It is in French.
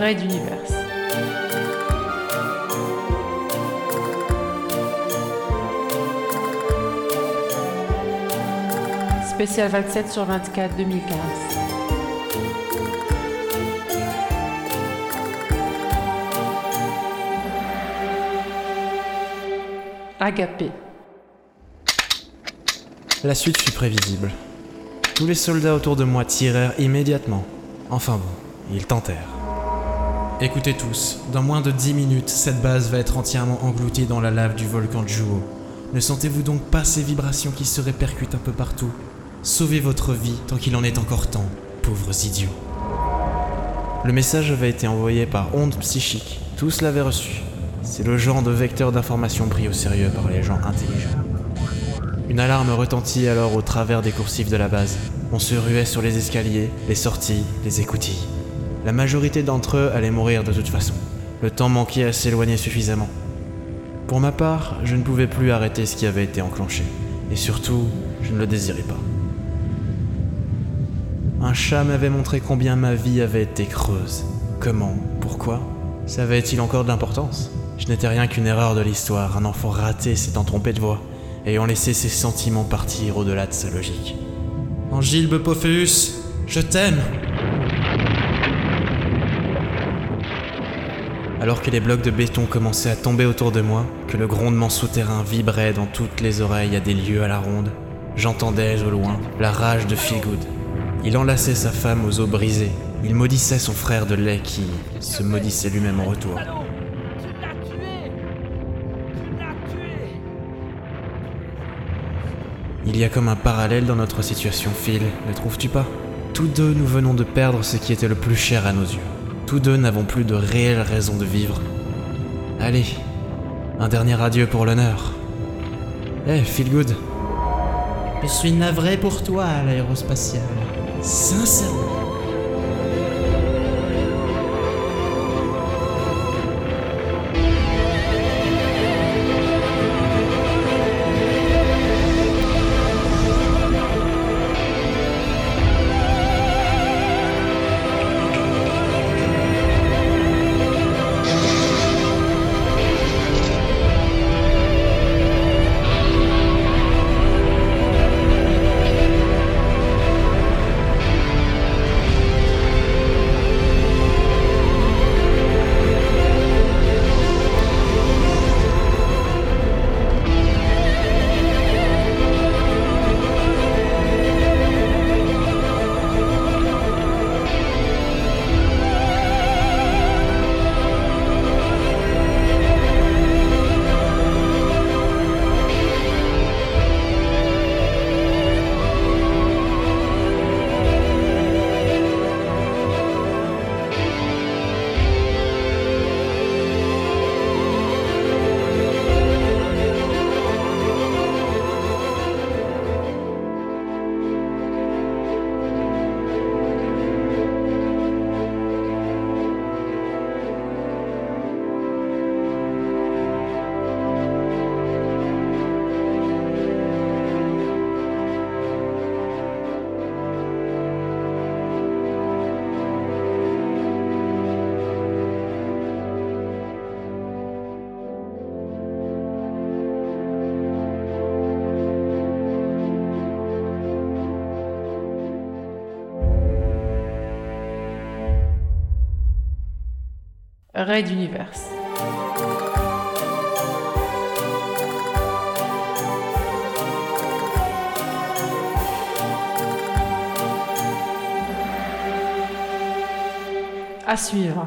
Raid Universe. Spécial 27 sur 24 2015. Agapé. La suite fut prévisible. Tous les soldats autour de moi tirèrent immédiatement. Enfin bon, ils tentèrent. Écoutez tous, dans moins de 10 minutes, cette base va être entièrement engloutie dans la lave du volcan Juo. Ne sentez-vous donc pas ces vibrations qui se répercutent un peu partout? Sauvez votre vie tant qu'il en est encore temps, pauvres idiots. Le message avait été envoyé par onde psychique. Tous l'avaient reçu. C'est le genre de vecteur d'information pris au sérieux par les gens intelligents. Une alarme retentit alors au travers des coursifs de la base. On se ruait sur les escaliers, les sorties, les écoutilles. La majorité d'entre eux allaient mourir de toute façon. Le temps manquait à s'éloigner suffisamment. Pour ma part, je ne pouvais plus arrêter ce qui avait été enclenché. Et surtout, je ne le désirais pas. Un chat m'avait montré combien ma vie avait été creuse. Comment? Pourquoi? Savait-il encore de l'importance? Je n'étais rien qu'une erreur de l'histoire, un enfant raté s'étant trompé de voix, ayant laissé ses sentiments partir au-delà de sa logique. Angile Bepophéus, je t'aime Alors que les blocs de béton commençaient à tomber autour de moi, que le grondement souterrain vibrait dans toutes les oreilles à des lieues à la ronde, j'entendais au loin la rage de Feelgood. Il enlaçait sa femme aux os brisés. Il maudissait son frère de lait qui se maudissait lui-même en retour. Il y a comme un parallèle dans notre situation, Phil, ne trouves-tu pas? Tous deux, nous venons de perdre ce qui était le plus cher à nos yeux. Tous deux n'avons plus de réelle raison de vivre. Allez, un dernier adieu pour l'honneur. Eh, Phil Good. Je suis navré pour toi, l'aérospatial. Sincèrement. Raid Universe. À suivre.